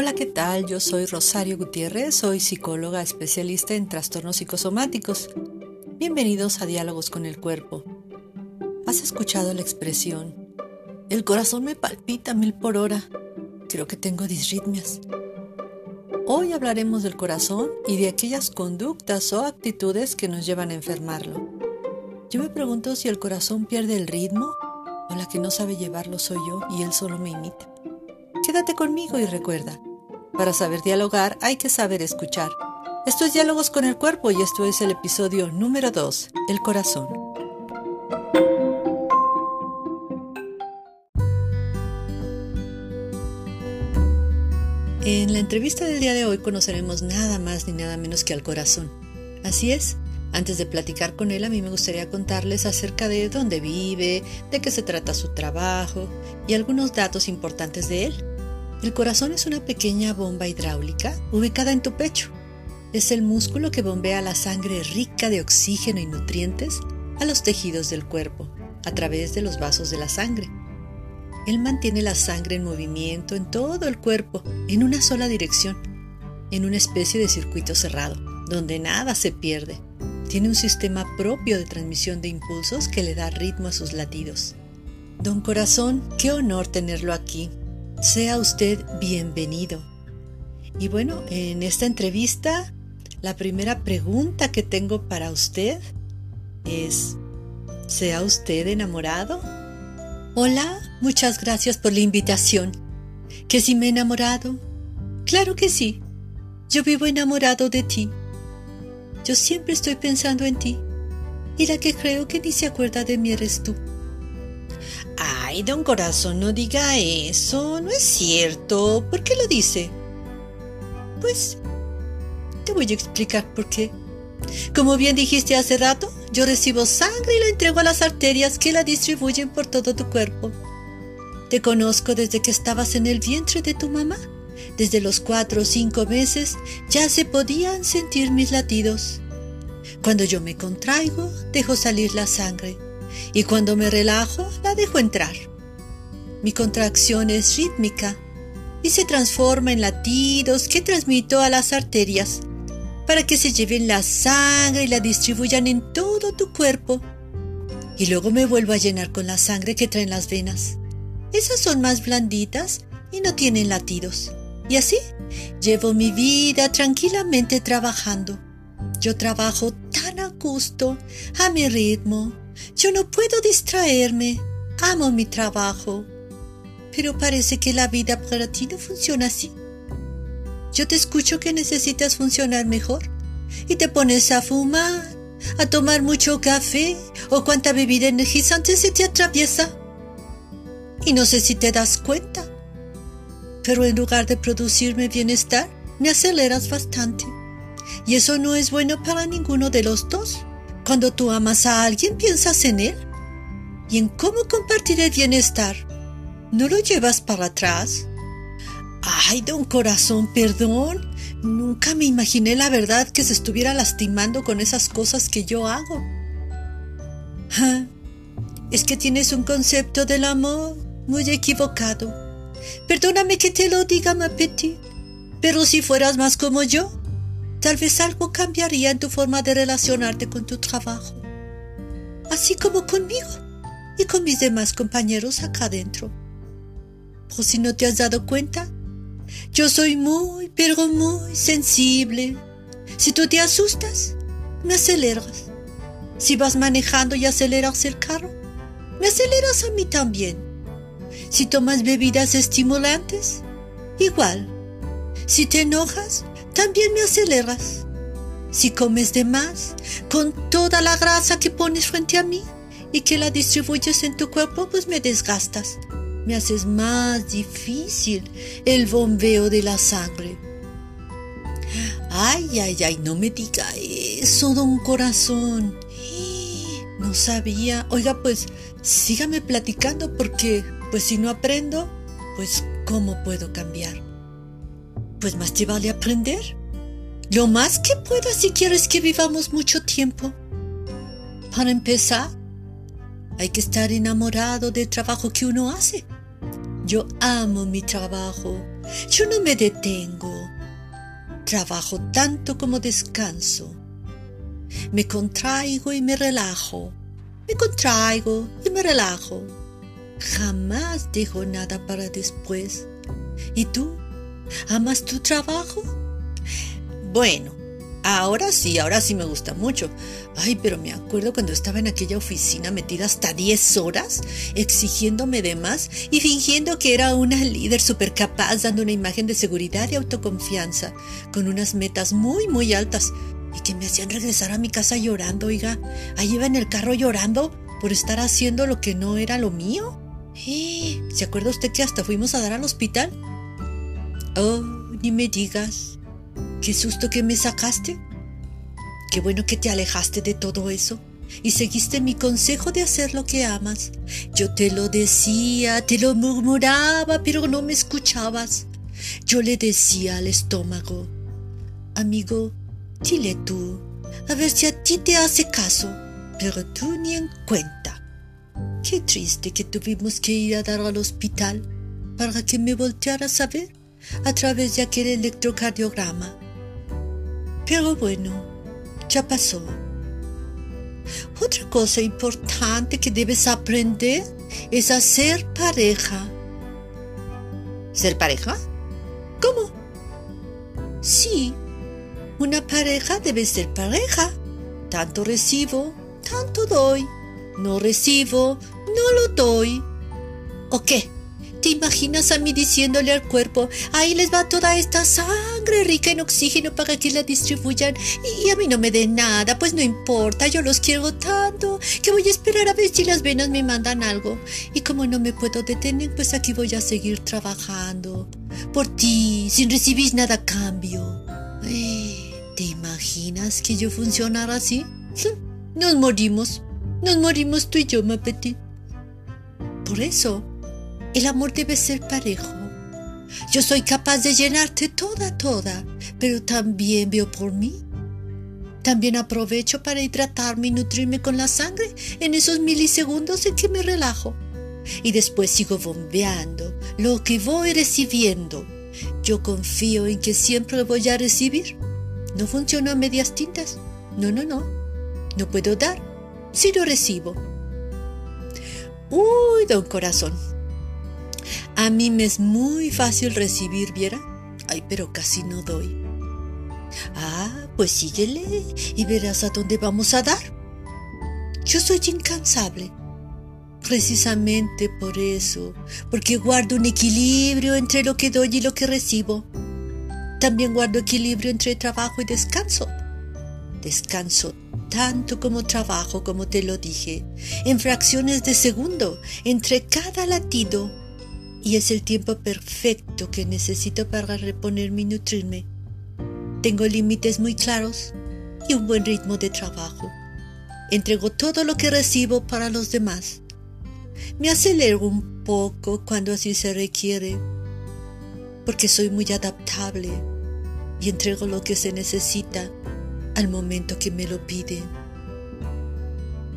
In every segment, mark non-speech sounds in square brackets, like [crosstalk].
Hola, ¿qué tal? Yo soy Rosario Gutiérrez, soy psicóloga especialista en trastornos psicosomáticos. Bienvenidos a Diálogos con el Cuerpo. ¿Has escuchado la expresión? El corazón me palpita mil por hora. Creo que tengo disritmias. Hoy hablaremos del corazón y de aquellas conductas o actitudes que nos llevan a enfermarlo. Yo me pregunto si el corazón pierde el ritmo o la que no sabe llevarlo soy yo y él solo me imita. Quédate conmigo y recuerda, para saber dialogar hay que saber escuchar. Esto es Diálogos con el Cuerpo y esto es el episodio número 2, El Corazón. En la entrevista del día de hoy conoceremos nada más ni nada menos que al corazón. Así es, antes de platicar con él, a mí me gustaría contarles acerca de dónde vive, de qué se trata su trabajo y algunos datos importantes de él. El corazón es una pequeña bomba hidráulica ubicada en tu pecho. Es el músculo que bombea la sangre rica de oxígeno y nutrientes a los tejidos del cuerpo a través de los vasos de la sangre. Él mantiene la sangre en movimiento en todo el cuerpo en una sola dirección, en una especie de circuito cerrado, donde nada se pierde. Tiene un sistema propio de transmisión de impulsos que le da ritmo a sus latidos. Don Corazón, qué honor tenerlo aquí sea usted bienvenido. Y bueno, en esta entrevista, la primera pregunta que tengo para usted es, ¿sea usted enamorado? Hola, muchas gracias por la invitación. ¿Que si me he enamorado? Claro que sí. Yo vivo enamorado de ti. Yo siempre estoy pensando en ti. Y la que creo que ni se acuerda de mí eres tú. Ay, don Corazón, no diga eso, no es cierto. ¿Por qué lo dice? Pues te voy a explicar por qué. Como bien dijiste hace rato, yo recibo sangre y la entrego a las arterias que la distribuyen por todo tu cuerpo. Te conozco desde que estabas en el vientre de tu mamá. Desde los cuatro o cinco meses ya se podían sentir mis latidos. Cuando yo me contraigo, dejo salir la sangre y cuando me relajo la dejo entrar. Mi contracción es rítmica y se transforma en latidos que transmito a las arterias para que se lleven la sangre y la distribuyan en todo tu cuerpo. Y luego me vuelvo a llenar con la sangre que traen las venas. Esas son más blanditas y no tienen latidos. Y así llevo mi vida tranquilamente trabajando. Yo trabajo tan a gusto, a mi ritmo, yo no puedo distraerme. Amo mi trabajo. Pero parece que la vida para ti no funciona así. Yo te escucho que necesitas funcionar mejor y te pones a fumar, a tomar mucho café o cuánta bebida energizante se te atraviesa. Y no sé si te das cuenta, pero en lugar de producirme bienestar, me aceleras bastante. Y eso no es bueno para ninguno de los dos. Cuando tú amas a alguien, piensas en él y en cómo compartir el bienestar. ¿No lo llevas para atrás? Ay, don corazón, perdón. Nunca me imaginé la verdad que se estuviera lastimando con esas cosas que yo hago. es que tienes un concepto del amor muy equivocado. Perdóname que te lo diga, ma pero si fueras más como yo, Tal vez algo cambiaría en tu forma de relacionarte con tu trabajo, así como conmigo y con mis demás compañeros acá adentro. Por si no te has dado cuenta, yo soy muy, pero muy sensible. Si tú te asustas, me aceleras. Si vas manejando y aceleras el carro, me aceleras a mí también. Si tomas bebidas estimulantes, igual. Si te enojas, también me aceleras. Si comes de más, con toda la grasa que pones frente a mí y que la distribuyes en tu cuerpo, pues me desgastas. Me haces más difícil el bombeo de la sangre. Ay, ay, ay, no me diga eso, don corazón. No sabía. Oiga, pues sígame platicando porque, pues si no aprendo, pues ¿cómo puedo cambiar? Pues más te vale aprender. Lo más que puedas si quieres que vivamos mucho tiempo. Para empezar, hay que estar enamorado del trabajo que uno hace. Yo amo mi trabajo. Yo no me detengo. Trabajo tanto como descanso. Me contraigo y me relajo. Me contraigo y me relajo. Jamás dejo nada para después. ¿Y tú? ¿Amas tu trabajo? Bueno, ahora sí, ahora sí me gusta mucho. Ay, pero me acuerdo cuando estaba en aquella oficina metida hasta 10 horas, exigiéndome de más y fingiendo que era una líder súper capaz, dando una imagen de seguridad y autoconfianza, con unas metas muy, muy altas, y que me hacían regresar a mi casa llorando, oiga. Ahí iba en el carro llorando por estar haciendo lo que no era lo mío. ¿Eh? ¿Se acuerda usted que hasta fuimos a dar al hospital? Oh, ni me digas. Qué susto que me sacaste. Qué bueno que te alejaste de todo eso y seguiste mi consejo de hacer lo que amas. Yo te lo decía, te lo murmuraba, pero no me escuchabas. Yo le decía al estómago, amigo, dile tú, a ver si a ti te hace caso, pero tú ni en cuenta. Qué triste que tuvimos que ir a dar al hospital para que me voltearas a ver a través de aquel electrocardiograma. Pero bueno, ya pasó. Otra cosa importante que debes aprender es a ser pareja. ¿Ser pareja? ¿Cómo? Sí, una pareja debe ser pareja. Tanto recibo, tanto doy. No recibo, no lo doy. ¿O qué? ¿Te imaginas a mí diciéndole al cuerpo, ahí les va toda esta sangre rica en oxígeno para que la distribuyan y a mí no me den nada? Pues no importa, yo los quiero tanto que voy a esperar a ver si las venas me mandan algo. Y como no me puedo detener, pues aquí voy a seguir trabajando. Por ti, sin recibir nada a cambio. ¿Te imaginas que yo funcionara así? [laughs] Nos morimos. Nos morimos tú y yo, Mapetit. Por eso, el amor debe ser parejo. Yo soy capaz de llenarte toda, toda, pero también veo por mí. También aprovecho para hidratarme y nutrirme con la sangre en esos milisegundos en que me relajo. Y después sigo bombeando lo que voy recibiendo. Yo confío en que siempre voy a recibir. No funciona a medias tintas. No, no, no. No puedo dar si lo recibo. Uy, don corazón, a mí me es muy fácil recibir, ¿viera? Ay, pero casi no doy. Ah, pues síguele y verás a dónde vamos a dar. Yo soy incansable. Precisamente por eso, porque guardo un equilibrio entre lo que doy y lo que recibo. También guardo equilibrio entre trabajo y descanso. Descanso tanto como trabajo, como te lo dije, en fracciones de segundo, entre cada latido y es el tiempo perfecto que necesito para reponerme y nutrirme. Tengo límites muy claros y un buen ritmo de trabajo. Entrego todo lo que recibo para los demás. Me acelero un poco cuando así se requiere, porque soy muy adaptable y entrego lo que se necesita al momento que me lo piden.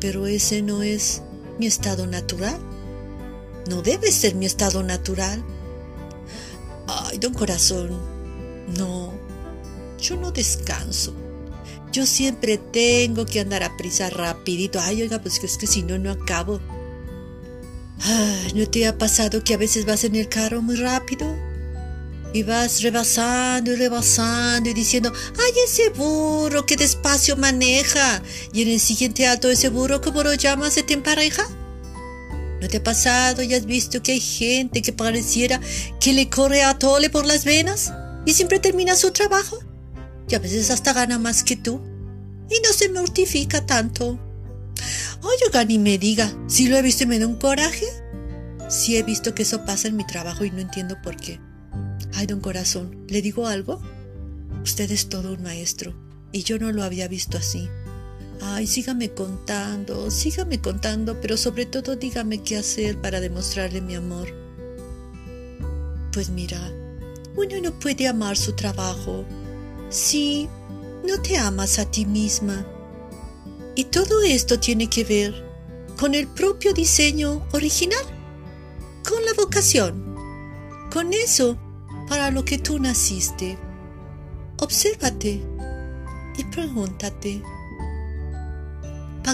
Pero ese no es mi estado natural. No debe ser mi estado natural. Ay, don corazón, no, yo no descanso. Yo siempre tengo que andar a prisa rapidito. Ay, oiga, pues es que si no, no acabo. ¿no te ha pasado que a veces vas en el carro muy rápido? Y vas rebasando y rebasando y diciendo, ay, ese burro, qué despacio maneja. Y en el siguiente alto ese burro, ¿cómo lo llamas? ¿Se te empareja? ¿No te ha pasado y has visto que hay gente que pareciera que le corre a tole por las venas y siempre termina su trabajo? Y a veces hasta gana más que tú y no se mortifica tanto. Oye, ni me diga, si lo he visto y me da un coraje. Sí he visto que eso pasa en mi trabajo y no entiendo por qué. Ay, don corazón, ¿le digo algo? Usted es todo un maestro y yo no lo había visto así. Ay, sígame contando, sígame contando, pero sobre todo dígame qué hacer para demostrarle mi amor. Pues mira, uno no puede amar su trabajo si no te amas a ti misma. Y todo esto tiene que ver con el propio diseño original, con la vocación. Con eso para lo que tú naciste. Obsérvate y pregúntate,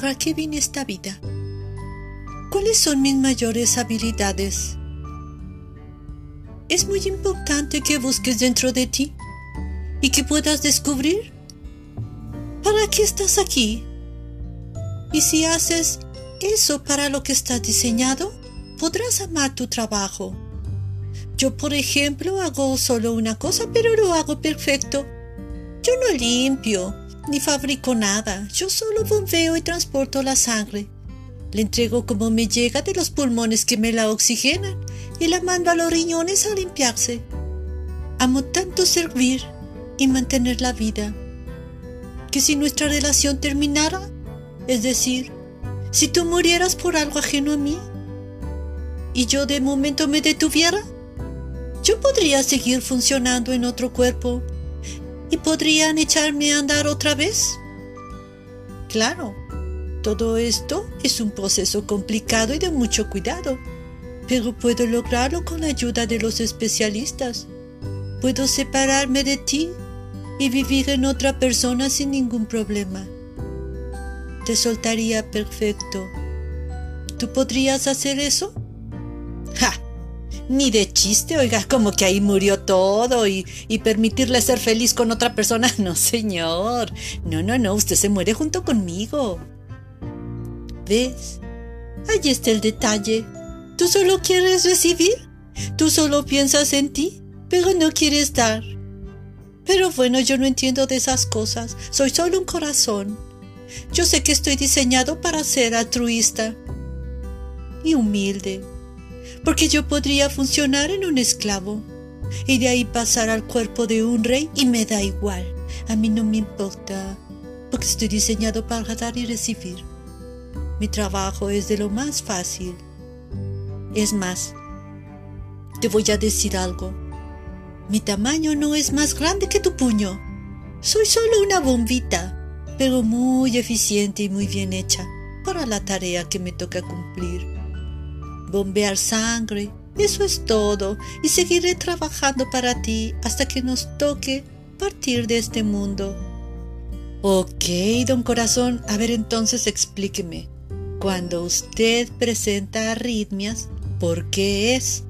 ¿para qué vine esta vida? ¿Cuáles son mis mayores habilidades? Es muy importante que busques dentro de ti y que puedas descubrir para qué estás aquí. Y si haces eso para lo que estás diseñado, podrás amar tu trabajo. Yo, por ejemplo, hago solo una cosa, pero lo hago perfecto. Yo no limpio, ni fabrico nada. Yo solo bombeo y transporto la sangre. Le entrego como me llega de los pulmones que me la oxigenan y la mando a los riñones a limpiarse. Amo tanto servir y mantener la vida, que si nuestra relación terminara, es decir, si tú murieras por algo ajeno a mí, y yo de momento me detuviera, yo podría seguir funcionando en otro cuerpo y podrían echarme a andar otra vez. Claro, todo esto es un proceso complicado y de mucho cuidado, pero puedo lograrlo con la ayuda de los especialistas. Puedo separarme de ti y vivir en otra persona sin ningún problema. Te soltaría perfecto. ¿Tú podrías hacer eso? Ni de chiste, oiga, como que ahí murió todo y, y permitirle ser feliz con otra persona. [laughs] No, señor. No, no, no, usted se muere junto conmigo. ¿Ves? Ahí está el detalle. Tú solo quieres recibir. Tú solo piensas en ti, pero no quieres dar. Pero bueno, yo no entiendo de esas cosas. Soy solo un corazón. Yo sé que estoy diseñado para ser altruista y humilde, porque yo podría funcionar en un esclavo y de ahí pasar al cuerpo de un rey y me da igual. A mí no me importa, porque estoy diseñado para dar y recibir. Mi trabajo es de lo más fácil. Es más, te voy a decir algo. Mi tamaño no es más grande que tu puño. Soy solo una bombita, pero muy eficiente y muy bien hecha para la tarea que me toca cumplir. Bombear sangre, eso es todo, y seguiré trabajando para ti hasta que nos toque partir de este mundo. Ok, don corazón, a ver entonces explíqueme. Cuando usted presenta arritmias, ¿por qué es?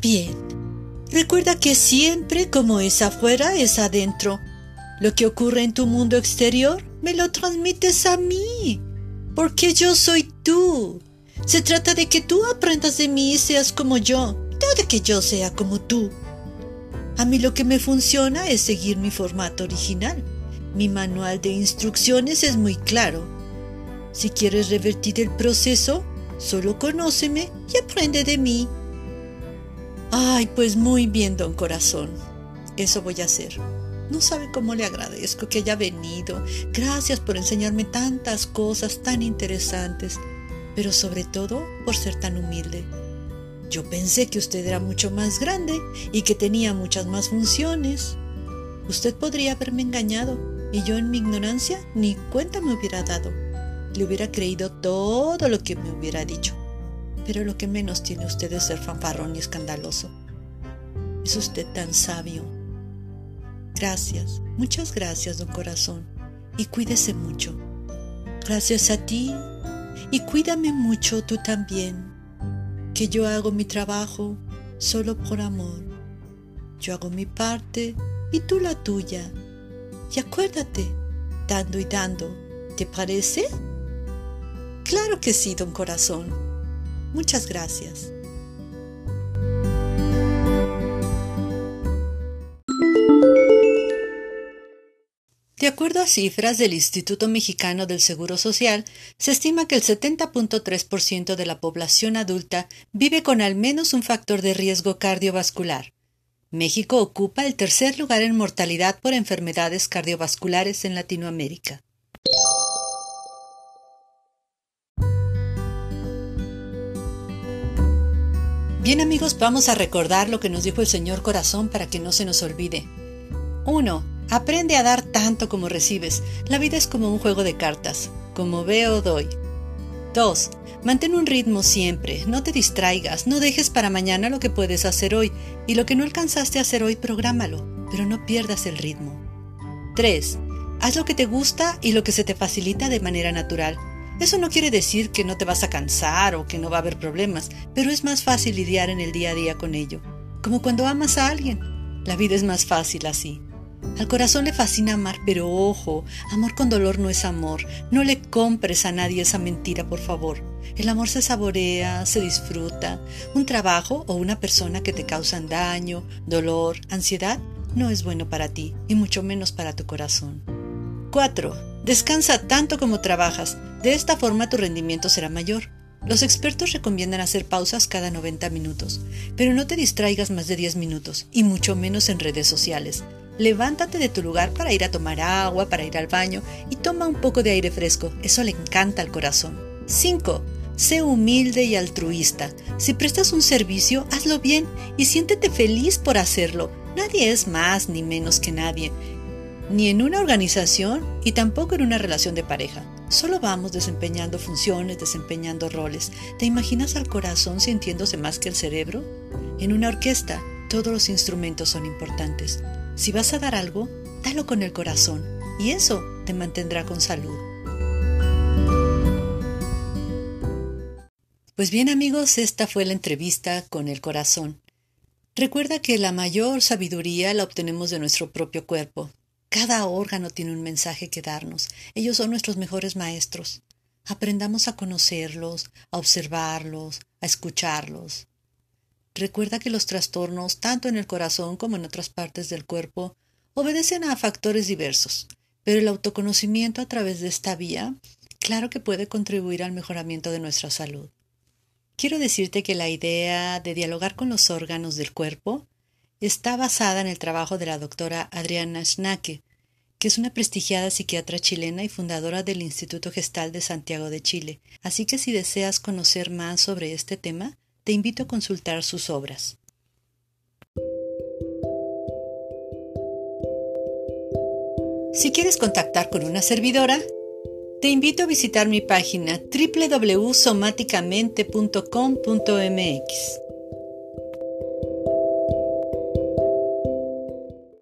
Bien, recuerda que siempre como es afuera es adentro. Lo que ocurre en tu mundo exterior me lo transmites a mí, porque yo soy tú. Se trata de que tú aprendas de mí y seas como yo, no de que yo sea como tú. A mí lo que me funciona es seguir mi formato original. Mi manual de instrucciones es muy claro si quieres revertir el proceso, solo conóceme y aprende de mí. Ay, pues muy bien, don corazón. Eso voy a hacer. No sabe cómo le agradezco que haya venido. Gracias por enseñarme tantas cosas tan interesantes, pero sobre todo por ser tan humilde. Yo pensé que usted era mucho más grande y que tenía muchas más funciones. Usted podría haberme engañado y yo en mi ignorancia ni cuenta me hubiera dado le hubiera creído todo lo que me hubiera dicho. Pero lo que menos tiene usted es ser fanfarrón y escandaloso. Es usted tan sabio. Gracias, muchas gracias, don corazón, y cuídese mucho. Gracias a ti, y cuídame mucho tú también, que yo hago mi trabajo solo por amor. Yo hago mi parte y tú la tuya. Y acuérdate, dando y dando, ¿te parece? Claro que sí, don corazón. Muchas gracias. De acuerdo a cifras del Instituto Mexicano del Seguro Social, se estima que el 70.3% de la población adulta vive con al menos un factor de riesgo cardiovascular. México ocupa el tercer lugar en mortalidad por enfermedades cardiovasculares en Latinoamérica. Bien amigos, vamos a recordar lo que nos dijo el Señor Corazón para que no se nos olvide. 1. Aprende a dar tanto como recibes. La vida es como un juego de cartas. Como veo, doy. 2. Mantén un ritmo siempre, no te distraigas, no dejes para mañana lo que puedes hacer hoy y lo que no alcanzaste a hacer hoy, prográmalo, pero no pierdas el ritmo. 3. Haz lo que te gusta y lo que se te facilita de manera natural. Eso no quiere decir que no te vas a cansar o que no va a haber problemas, pero es más fácil lidiar en el día a día con ello. Como cuando amas a alguien. La vida es más fácil así. Al corazón le fascina amar, pero ojo, amor con dolor no es amor. No le compres a nadie esa mentira, por favor. El amor se saborea, se disfruta. Un trabajo o una persona que te causan daño, dolor, ansiedad, no es bueno para ti, y mucho menos para tu corazón. 4. Descansa tanto como trabajas. De esta forma tu rendimiento será mayor. Los expertos recomiendan hacer pausas cada 90 minutos, pero no te distraigas más de 10 minutos, y mucho menos en redes sociales. Levántate de tu lugar para ir a tomar agua, para ir al baño y toma un poco de aire fresco. Eso le encanta al corazón. 5. Sé humilde y altruista. Si prestas un servicio, hazlo bien y siéntete feliz por hacerlo. Nadie es más ni menos que nadie, ni en una organización y tampoco en una relación de pareja. Solo vamos desempeñando funciones, desempeñando roles. ¿Te imaginas al corazón sintiéndose más que el cerebro? En una orquesta, todos los instrumentos son importantes. Si vas a dar algo, dalo con el corazón y eso te mantendrá con salud. Pues bien amigos, esta fue la entrevista con el corazón. Recuerda que la mayor sabiduría la obtenemos de nuestro propio cuerpo. Cada órgano tiene un mensaje que darnos. Ellos son nuestros mejores maestros. Aprendamos a conocerlos, a observarlos, a escucharlos. Recuerda que los trastornos, tanto en el corazón como en otras partes del cuerpo, obedecen a factores diversos, pero el autoconocimiento a través de esta vía, claro que puede contribuir al mejoramiento de nuestra salud. Quiero decirte que la idea de dialogar con los órganos del cuerpo está basada en el trabajo de la doctora Adriana Schnake, que es una prestigiada psiquiatra chilena y fundadora del Instituto Gestal de Santiago de Chile. Así que si deseas conocer más sobre este tema, te invito a consultar sus obras. Si quieres contactar con una servidora, te invito a visitar mi página www.somáticamente.com.mx.